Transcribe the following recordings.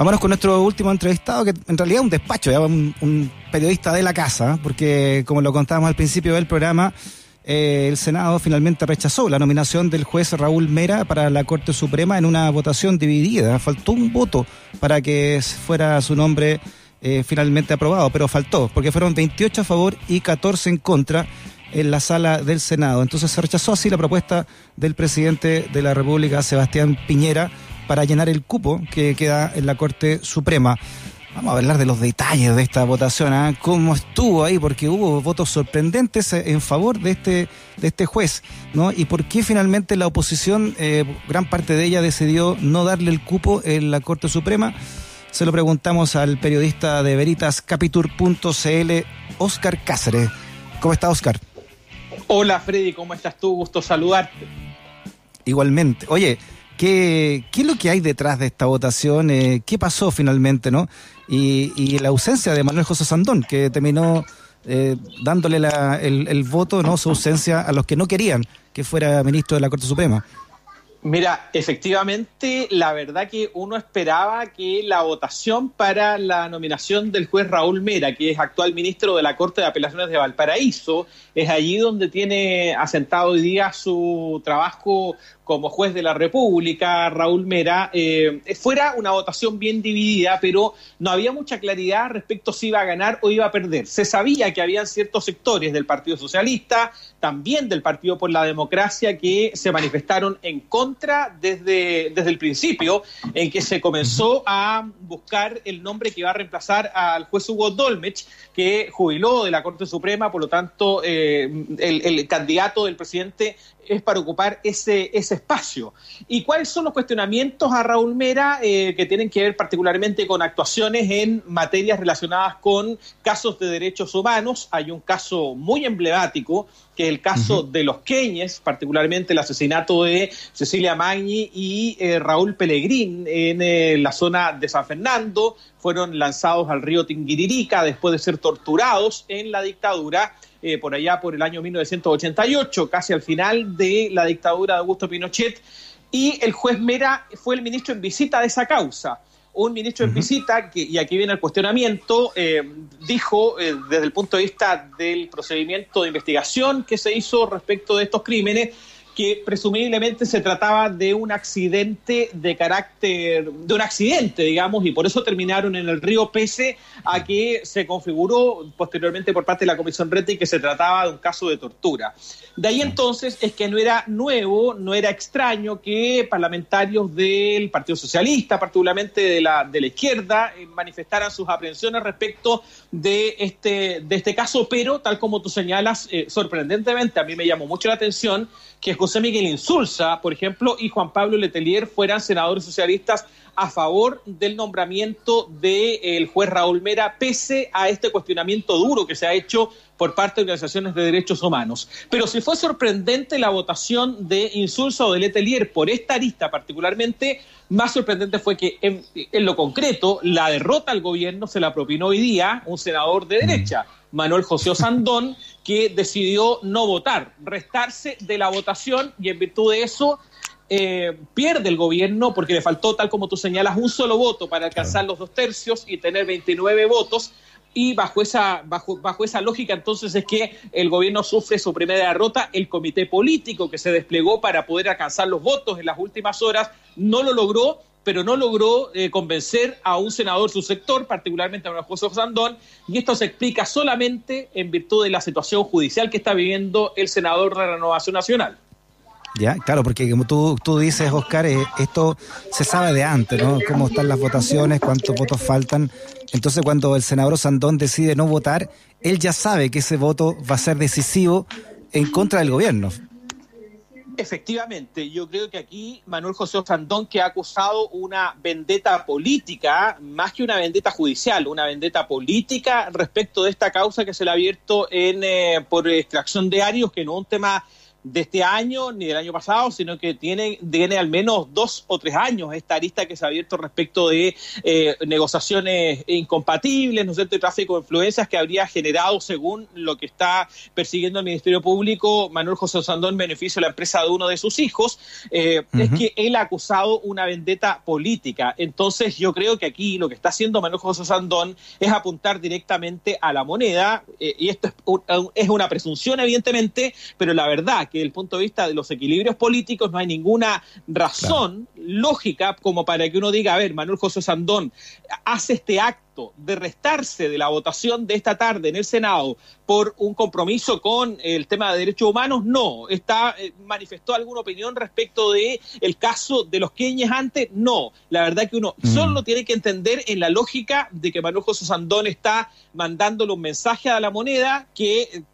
Vámonos con nuestro último entrevistado, que en realidad es un despacho, un, un, periodista de la casa, porque como lo contábamos al principio del programa, eh, el Senado finalmente rechazó la nominación del juez Raúl Mera para la Corte Suprema en una votación dividida. Faltó un voto para que fuera su nombre eh, finalmente aprobado, pero faltó, porque fueron 28 a favor y 14 en contra en la sala del Senado. Entonces se rechazó así la propuesta del presidente de la República, Sebastián Piñera, para llenar el cupo que queda en la Corte Suprema. Vamos a hablar de los detalles de esta votación, ¿eh? cómo estuvo ahí, porque hubo votos sorprendentes en favor de este, de este juez, ¿no? Y por qué finalmente la oposición, eh, gran parte de ella decidió no darle el cupo en la Corte Suprema. Se lo preguntamos al periodista de veritascapitur.cl, Oscar Cáceres. ¿Cómo está, Oscar? Hola, Freddy, ¿cómo estás tú? Gusto saludarte. Igualmente. Oye, ¿Qué, ¿Qué, es lo que hay detrás de esta votación? Eh, ¿Qué pasó finalmente, no? Y, la ausencia de Manuel José Sandón, que terminó eh, dándole el, el, voto, no, su ausencia a los que no querían que fuera ministro de la Corte Suprema. Mira, efectivamente, la verdad que uno esperaba que la votación para la nominación del juez Raúl Mera, que es actual ministro de la Corte de Apelaciones de Valparaíso, es allí donde tiene asentado hoy día su trabajo como juez de la República, Raúl Mera, eh, fuera una votación bien dividida, pero no había mucha claridad respecto si iba a ganar o iba a perder. Se sabía que habían ciertos sectores del Partido Socialista, también del Partido por la Democracia, que se manifestaron en contra desde, desde el principio, en que se comenzó a buscar el nombre que iba a reemplazar al juez Hugo Dolmech, que jubiló de la Corte Suprema, por lo tanto, eh, el, el candidato del presidente es para ocupar ese, ese espacio. ¿Y cuáles son los cuestionamientos a Raúl Mera eh, que tienen que ver particularmente con actuaciones en materias relacionadas con casos de derechos humanos? Hay un caso muy emblemático que el caso de los Queñes, particularmente el asesinato de Cecilia Magni y eh, Raúl Pellegrín en eh, la zona de San Fernando. Fueron lanzados al río Tinguiririca después de ser torturados en la dictadura eh, por allá por el año 1988, casi al final de la dictadura de Augusto Pinochet, y el juez Mera fue el ministro en visita de esa causa. Un ministro en visita, que, y aquí viene el cuestionamiento, eh, dijo eh, desde el punto de vista del procedimiento de investigación que se hizo respecto de estos crímenes, que presumiblemente se trataba de un accidente de carácter, de un accidente, digamos, y por eso terminaron en el río pese a que se configuró posteriormente por parte de la Comisión Rete que se trataba de un caso de tortura. De ahí entonces es que no era nuevo, no era extraño que parlamentarios del Partido Socialista, particularmente de la, de la izquierda, eh, manifestaran sus aprehensiones respecto de este, de este caso, pero tal como tú señalas, eh, sorprendentemente a mí me llamó mucho la atención que José Miguel Insulza, por ejemplo, y Juan Pablo Letelier fueran senadores socialistas a favor del nombramiento del juez Raúl Mera, pese a este cuestionamiento duro que se ha hecho por parte de organizaciones de derechos humanos. Pero si fue sorprendente la votación de Insulza o de Letelier por esta arista particularmente, más sorprendente fue que en, en lo concreto la derrota al gobierno se la propinó hoy día un senador de derecha. Manuel José Osandón, que decidió no votar, restarse de la votación y en virtud de eso eh, pierde el gobierno porque le faltó, tal como tú señalas, un solo voto para alcanzar los dos tercios y tener 29 votos. Y bajo esa, bajo, bajo esa lógica, entonces es que el gobierno sufre su primera derrota. El comité político que se desplegó para poder alcanzar los votos en las últimas horas no lo logró pero no logró eh, convencer a un senador su sector, particularmente a José Sandón, y esto se explica solamente en virtud de la situación judicial que está viviendo el senador de Renovación Nacional. Ya, claro, porque como tú, tú dices, Oscar, eh, esto se sabe de antes, ¿no? Cómo están las votaciones, cuántos votos faltan. Entonces, cuando el senador Sandón decide no votar, él ya sabe que ese voto va a ser decisivo en contra del gobierno. Efectivamente, yo creo que aquí Manuel José Osandón que ha acusado una vendetta política, más que una vendetta judicial, una vendetta política respecto de esta causa que se le ha abierto en, eh, por extracción de Arios, que no es un tema de este año ni del año pasado, sino que tiene, tiene al menos dos o tres años esta arista que se ha abierto respecto de eh, negociaciones incompatibles, ¿no es cierto?, y tráfico de influencias que habría generado, según lo que está persiguiendo el Ministerio Público, Manuel José Sandón, beneficio de la empresa de uno de sus hijos, eh, es que él ha acusado una vendetta política. Entonces, yo creo que aquí lo que está haciendo Manuel José Sandón es apuntar directamente a la moneda, eh, y esto es, es una presunción, evidentemente, pero la verdad que desde el punto de vista de los equilibrios políticos no hay ninguna razón lógica como para que uno diga, a ver, Manuel José Sandón hace este acto de restarse de la votación de esta tarde en el Senado por un compromiso con el tema de derechos humanos, no. Está eh, manifestó alguna opinión respecto de el caso de los queñes antes, no. La verdad que uno mm. solo tiene que entender en la lógica de que Manuel José Sandón está mandándole un mensaje a la moneda que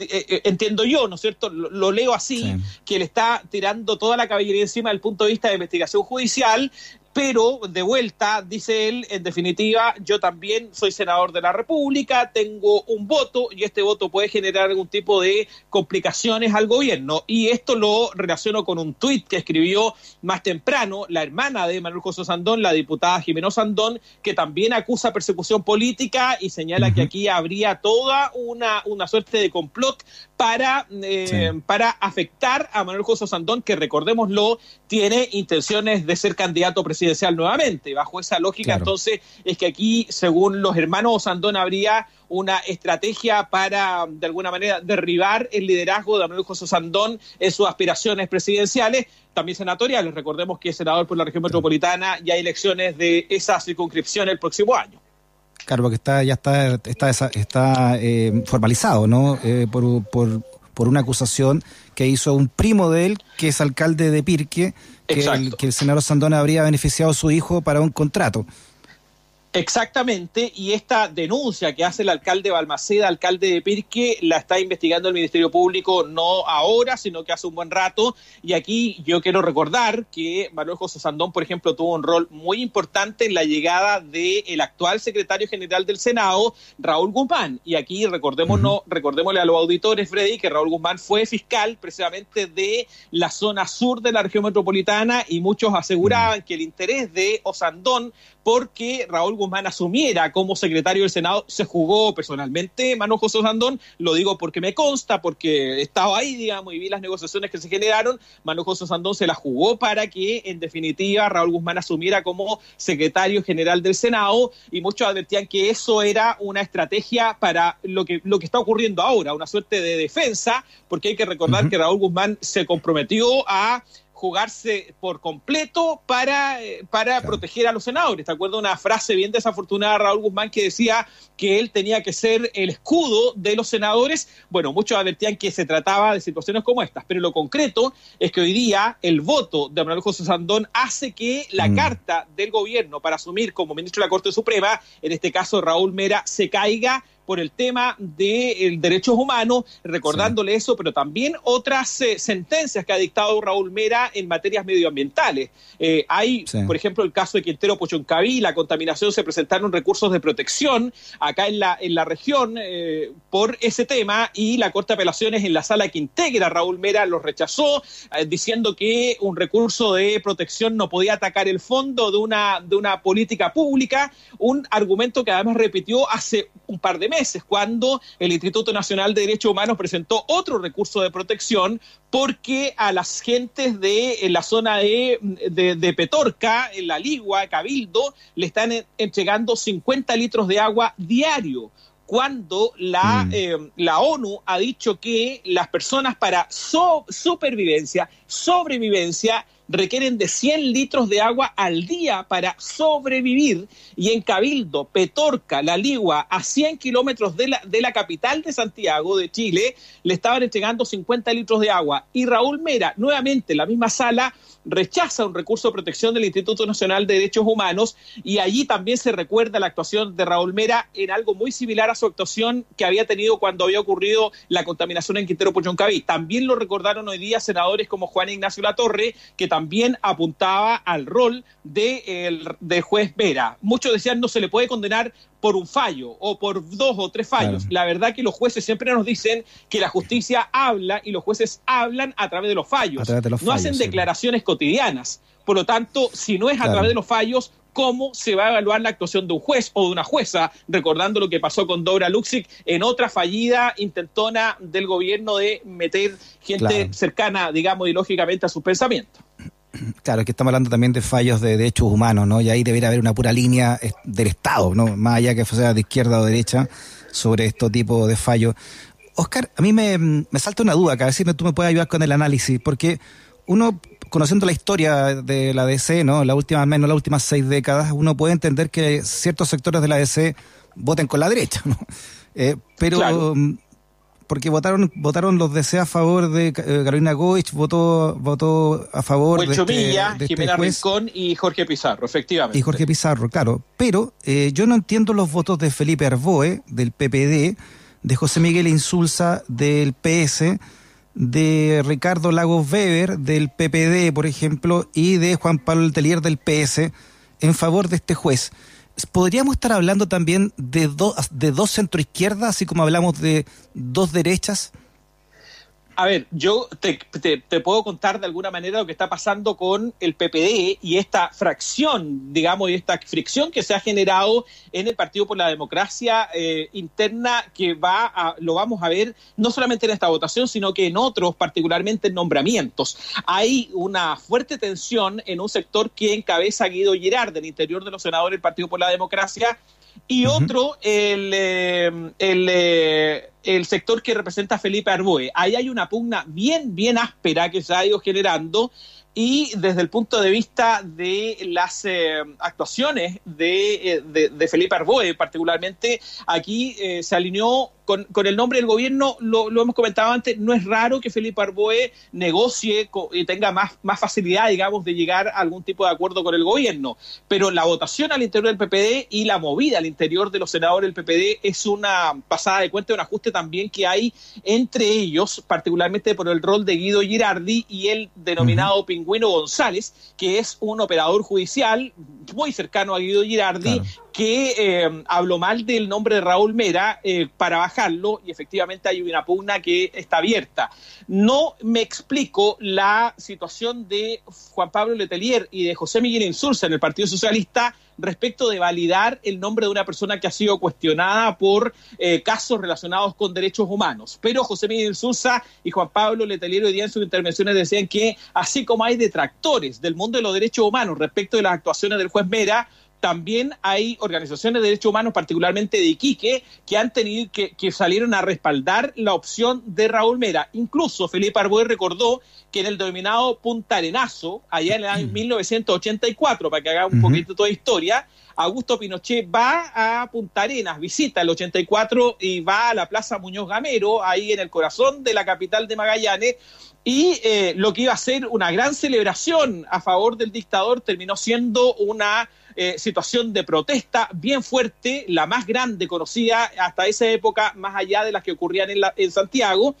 eh, eh, entiendo yo, ¿no es cierto? Lo, leo así, que le está tirando toda la caballería encima del punto de vista de investigación judicial pero de vuelta, dice él, en definitiva, yo también soy senador de la República, tengo un voto y este voto puede generar algún tipo de complicaciones al gobierno. Y esto lo relaciono con un tuit que escribió más temprano la hermana de Manuel José Sandón, la diputada Jimeno Sandón, que también acusa persecución política y señala que aquí habría toda una, una suerte de complot para, eh, para afectar a Manuel José Sandón, que recordémoslo, tiene intenciones de ser candidato presidencial presidencial nuevamente. Bajo esa lógica, entonces, es que aquí, según los hermanos Sandón, habría una estrategia para, de alguna manera, derribar el liderazgo de Manuel José Sandón en sus aspiraciones presidenciales, también senatoriales. Recordemos que es senador por la región metropolitana y hay elecciones de esa circunscripción el próximo año. Claro, porque está, ya está, está, está eh, formalizado, ¿no? Eh, por, por, por una acusación que hizo un primo de él, que es alcalde de Pirque, que el, que el senador Sandona habría beneficiado a su hijo para un contrato. Exactamente, y esta denuncia que hace el alcalde Balmaceda, alcalde de Pirque, la está investigando el Ministerio Público no ahora, sino que hace un buen rato. Y aquí yo quiero recordar que Manuel José Sandón, por ejemplo, tuvo un rol muy importante en la llegada del actual secretario general del Senado, Raúl Guzmán. Y aquí recordémonos, recordémosle a los auditores, Freddy, que Raúl Guzmán fue fiscal precisamente de la zona sur de la región metropolitana y muchos aseguraban que el interés de Osandón porque Raúl Guzmán asumiera como secretario del Senado, se jugó personalmente Manuel José Sandón, lo digo porque me consta, porque estaba ahí, digamos, y vi las negociaciones que se generaron, Manuel José Sandón se la jugó para que, en definitiva, Raúl Guzmán asumiera como secretario general del Senado, y muchos advertían que eso era una estrategia para lo que, lo que está ocurriendo ahora, una suerte de defensa, porque hay que recordar que Raúl Guzmán se comprometió a jugarse por completo para, eh, para proteger a los senadores. ¿Te acuerdas una frase bien desafortunada de Raúl Guzmán que decía que él tenía que ser el escudo de los senadores? Bueno, muchos advertían que se trataba de situaciones como estas, pero lo concreto es que hoy día el voto de Manuel José Sandón hace que la mm. carta del gobierno para asumir como ministro de la Corte Suprema, en este caso Raúl Mera, se caiga por el tema de derechos humanos, recordándole eso, pero también otras eh, sentencias que ha dictado Raúl Mera en materias medioambientales. Eh, hay, por ejemplo, el caso de Quintero Pochoncaví, la contaminación, se presentaron recursos de protección acá en la, en la región eh, por ese tema y la Corte de Apelaciones en la sala que integra Raúl Mera lo rechazó, diciendo que un recurso de protección no podía atacar el fondo de una, de una política pública, un argumento que además repitió hace un par de meses cuando el Instituto Nacional de Derechos Humanos presentó otro recurso de protección porque a las gentes de la zona de, de, Petorca, en la Ligua, Cabildo, le están entregando 50 litros de agua diario cuando la, mm. eh, la ONU ha dicho que las personas para supervivencia, sobrevivencia, requieren de 100 litros de agua al día para sobrevivir y en Cabildo, Petorca, La Ligua, a 100 kilómetros de la, de la capital de Santiago, de Chile, le estaban entregando 50 litros de agua. Y Raúl Mera, nuevamente en la misma sala, rechaza un recurso de protección del Instituto Nacional de Derechos Humanos y allí también se recuerda la actuación de Raúl Mera en algo muy similar a su actuación que había tenido cuando había ocurrido la contaminación en Quintero Puchoncaví. También lo recordaron hoy día senadores como Juan Ignacio Latorre, que también apuntaba al rol de, de juez Vera. Muchos decían no se le puede condenar por un fallo o por dos o tres fallos. La verdad que los jueces siempre nos dicen que la justicia habla y los jueces hablan a través de los fallos. no hacen declaraciones cotidianas. Por lo tanto, si no es a través de los fallos, cómo se va a evaluar la actuación de un juez o de una jueza, recordando lo que pasó con Dora Luxic en otra fallida intentona del gobierno de meter gente cercana, digamos, ideológicamente a sus pensamientos. Claro, que estamos hablando también de fallos de derechos humanos, ¿no? Y ahí debería haber una pura línea eh, del Estado, ¿no? Más allá que sea de izquierda o derecha, sobre este tipo de fallos. Oscar, a mí me, me salta una duda acá, a ver si tú me puedes ayudar con el análisis, porque uno conociendo la historia de la DC, ¿no? La última, menos las últimas seis décadas, uno puede entender que ciertos sectores de la DC voten con la derecha, ¿no? Eh, pero mm, porque votaron votaron los DC a favor de eh, Carolina Goich, votó votó a favor de, este, de este Jimena Rincón y Jorge Pizarro, efectivamente. Y Jorge Pizarro, claro. Pero eh, yo no entiendo los votos de Felipe Arboe, del PPD, de José Miguel Insulza, del PS, de Ricardo Lagos Weber del PPD, por ejemplo, y de Juan Pablo Telier del PS en favor de este juez. ¿Podríamos estar hablando también de, dos de dos centroizquierdas, así como hablamos de dos derechas? A ver, yo te, puedo contar de alguna manera lo que está pasando con el PPD y esta fracción, digamos, y esta fricción que se ha generado en el Partido por la Democracia eh, interna que va a, lo vamos a ver no solamente en esta votación, sino que en otros, particularmente en nombramientos. Hay una fuerte tensión en un sector que encabeza Guido Girard del interior de los senadores del Partido por la Democracia y otro, el, eh, el, eh, el, sector que representa Felipe Arboe. Ahí hay una pugna bien, bien áspera que se ha ido generando y desde el punto de vista de las eh, actuaciones de, de, Felipe Arboe, particularmente, aquí se alineó con, el nombre del gobierno, lo, hemos comentado antes, no es raro que Felipe Arboe negocie y tenga más, más facilidad, digamos, de llegar a algún tipo de acuerdo con el gobierno. Pero la votación al interior del PPD y la movida al interior de los senadores del PPD es una pasada de cuenta, un ajuste también que hay entre ellos, particularmente por el rol de Guido Girardi y el denominado Pingüino González, que es un operador judicial muy cercano a Guido Girardi, que eh, habló mal del nombre de Raúl Mera eh, para bajarlo y efectivamente hay una pugna que está abierta. No me explico la situación de Juan Pablo Letelier y de José Miguel Insulza en el Partido Socialista respecto de validar el nombre de una persona que ha sido cuestionada por eh, casos relacionados con derechos humanos. Pero José Miguel Insulza y Juan Pablo Letelier hoy día en sus intervenciones decían que así como hay detractores del mundo de los derechos humanos respecto de las actuaciones del juez Mera, también hay organizaciones de derechos humanos, particularmente de Iquique, que han tenido que, que salieron a respaldar la opción de Raúl Mera. Incluso Felipe Arboe recordó que en el denominado Punta Arenazo, allá en el año 1984, para que haga un poquito toda historia, Augusto Pinochet va a Punta Arenas, visita el 84 y va a la Plaza Muñoz Gamero, ahí en el corazón de la capital de Magallanes, y eh, lo que iba a ser una gran celebración a favor del dictador terminó siendo una eh, situación de protesta bien fuerte, la más grande conocida hasta esa época, más allá de las que ocurrían en, en Santiago.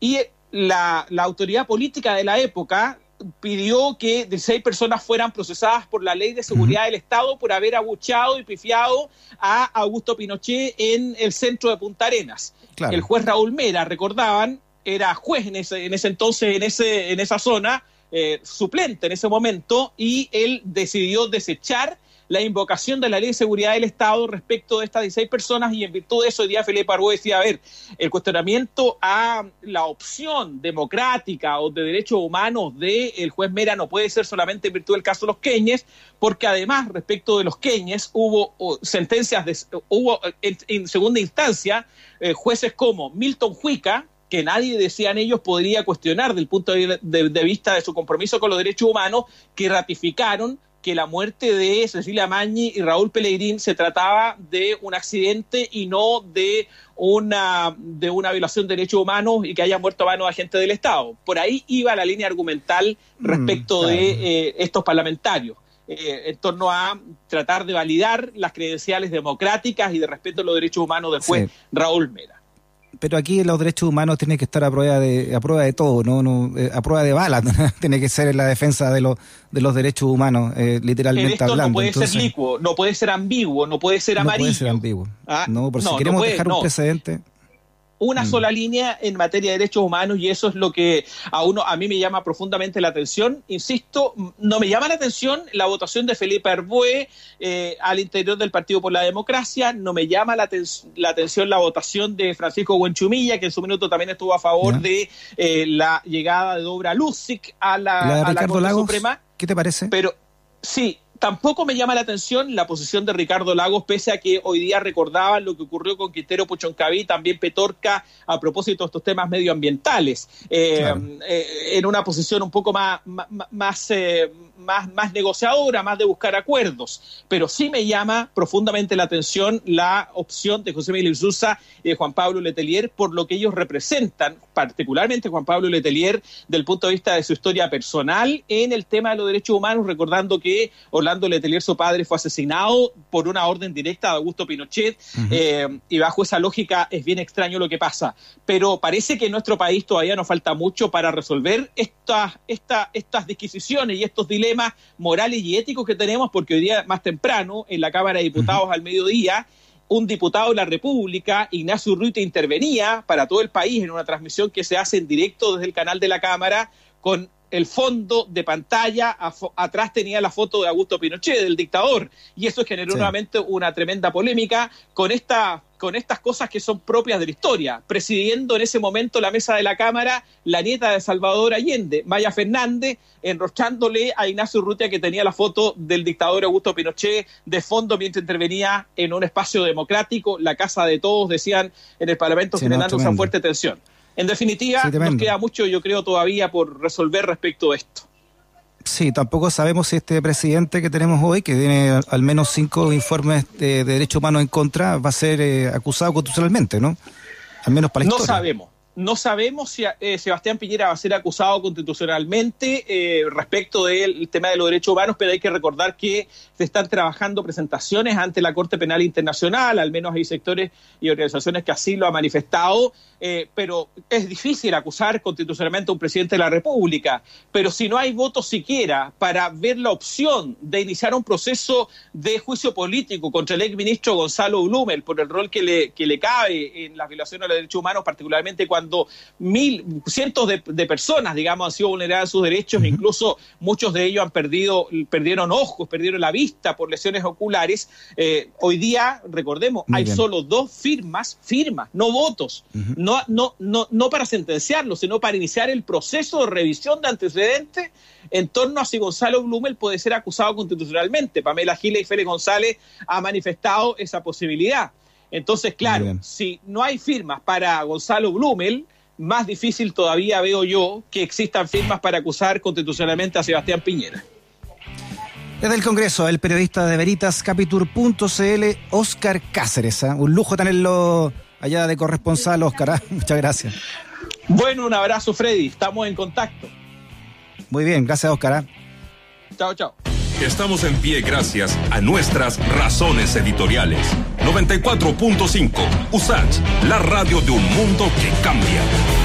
Y la, autoridad política de la época pidió que 16 personas fueran procesadas por la ley de seguridad del Estado por haber abuchado y pifiado a Augusto Pinochet en el centro de Punta Arenas. El juez Raúl Mera, recordaban, era juez en ese, en ese entonces, en, ese, en esa zona, eh, suplente en ese momento, y él decidió desechar la invocación de la Ley de Seguridad del Estado respecto de estas 16 personas y en virtud de eso, hoy día Felipe Arbo decía, a ver, el cuestionamiento a la opción democrática o de derechos humanos del juez Mera no puede ser solamente en virtud del caso de los Queñes, porque además respecto de los Queñes hubo sentencias, de, hubo en, segunda instancia eh, jueces como Milton Huica, que nadie, decían ellos, podría cuestionar del punto de, vista de su compromiso con los derechos humanos, que ratificaron que la muerte de Cecilia Mañi y Raúl Pellegrín se trataba de un accidente y no de una, de una violación de derechos humanos y que haya muerto de agentes del Estado. Por ahí iba la línea argumental mm, respecto de eh, estos parlamentarios. Eh, en torno a tratar de validar las credenciales democráticas y de respeto a los derechos humanos del juez Raúl Mera. Pero aquí los derechos humanos tienen que estar a prueba de a prueba de todo, no, no eh, a prueba de balas, tiene que ser en la defensa de los de los derechos humanos, eh, literalmente esto hablando. No puede ser licuo, no puede ser ambiguo, no puede ser amarillo. No puede ser ambiguo. ¿Ah? No, por si queremos dejar un precedente una mm. sola línea en materia de derechos humanos y eso es lo que a uno a mí me llama profundamente la atención. Insisto, no me llama la atención la votación de Felipe Arbue eh, al interior del Partido por la Democracia, no me llama la, atención la votación de Francisco Buenchumilla, que en su minuto también estuvo a favor de eh, la llegada de Dobra Lucic a la, a la Corte Suprema. ¿Qué te parece? Pero sí, Tampoco me llama la atención la posición de Ricardo Lagos, pese a que hoy día recordaban lo que ocurrió con Quintero Puchoncaví, también Petorca, a propósito de estos temas medioambientales, eh, eh, en una posición un poco más, más, eh, más, más negociadora, más de buscar acuerdos. Pero sí me llama profundamente la atención la opción de José Miguel Sousa y de Juan Pablo Letelier por lo que ellos representan, particularmente Juan Pablo Letelier, del punto de vista de su historia personal en el tema de los derechos humanos, recordando que Orlando Letelier, su padre, fue asesinado por una orden directa de Augusto Pinochet, eh, y bajo esa lógica es bien extraño lo que pasa. Pero parece que en nuestro país todavía nos falta mucho para resolver estas, estas disquisiciones y estos dilemas morales y éticos que tenemos, porque hoy día, más temprano, en la Cámara de Diputados al mediodía, un diputado de la República, Ignacio Ruite, intervenía para todo el país en una transmisión que se hace en directo desde el canal de la Cámara con el fondo de pantalla, atrás tenía la foto de Augusto Pinochet, del dictador, y eso generó nuevamente una tremenda polémica con esta con estas cosas que son propias de la historia, presidiendo en ese momento la mesa de la Cámara la nieta de Salvador Allende, Maya Fernández, enrochándole a Ignacio Urrutia que tenía la foto del dictador Augusto Pinochet de fondo mientras intervenía en un espacio democrático, la casa de todos, decían en el Parlamento, generando esa fuerte tensión. En definitiva, nos queda mucho, yo creo, todavía por resolver respecto a esto. Sí, tampoco sabemos si este presidente que tenemos hoy, que tiene al menos cinco informes de, derechos humanos en contra, va a ser eh, acusado constitucionalmente, ¿no? Al menos para la No sabemos. No sabemos si eh, Sebastián Piñera va a ser acusado constitucionalmente eh, respecto del tema de los derechos humanos, pero hay que recordar que se están trabajando presentaciones ante la Corte Penal Internacional, al menos hay sectores y organizaciones que así lo han manifestado, eh, pero es difícil acusar constitucionalmente a un presidente de la República. Pero si no hay votos siquiera para ver la opción de iniciar un proceso de juicio político contra el exministro Gonzalo Blumel por el rol que le, que le cabe en las violaciones de los derechos humanos, particularmente cuando cuando mil, cientos de, personas, digamos, han sido vulneradas sus derechos, incluso muchos de ellos han perdido, perdieron ojos, perdieron la vista por lesiones oculares. Eh, hoy día, recordemos, hay solo dos firmas, firmas, no votos, no, no, no, no para sentenciarlo, sino para iniciar el proceso de revisión de antecedentes en torno a si Gonzalo Blumel puede ser acusado constitucionalmente. Pamela Giles y Félix González ha manifestado esa posibilidad. Entonces, claro, si no hay firmas para Gonzalo Blumel, más difícil todavía veo yo que existan firmas para acusar constitucionalmente a Sebastián Piñera. Desde el Congreso, el periodista de Veritas Capitur.cl, Oscar Cáceres. ¿eh? Un lujo tenerlo allá de corresponsal, Oscar. ¿eh? Muchas gracias. Bueno, un abrazo, Freddy. Estamos en contacto. Muy bien, gracias, Oscar. ¿eh? Chao, chao. Estamos en pie gracias a nuestras razones editoriales. 94.5 USACH, la radio de un mundo que cambia.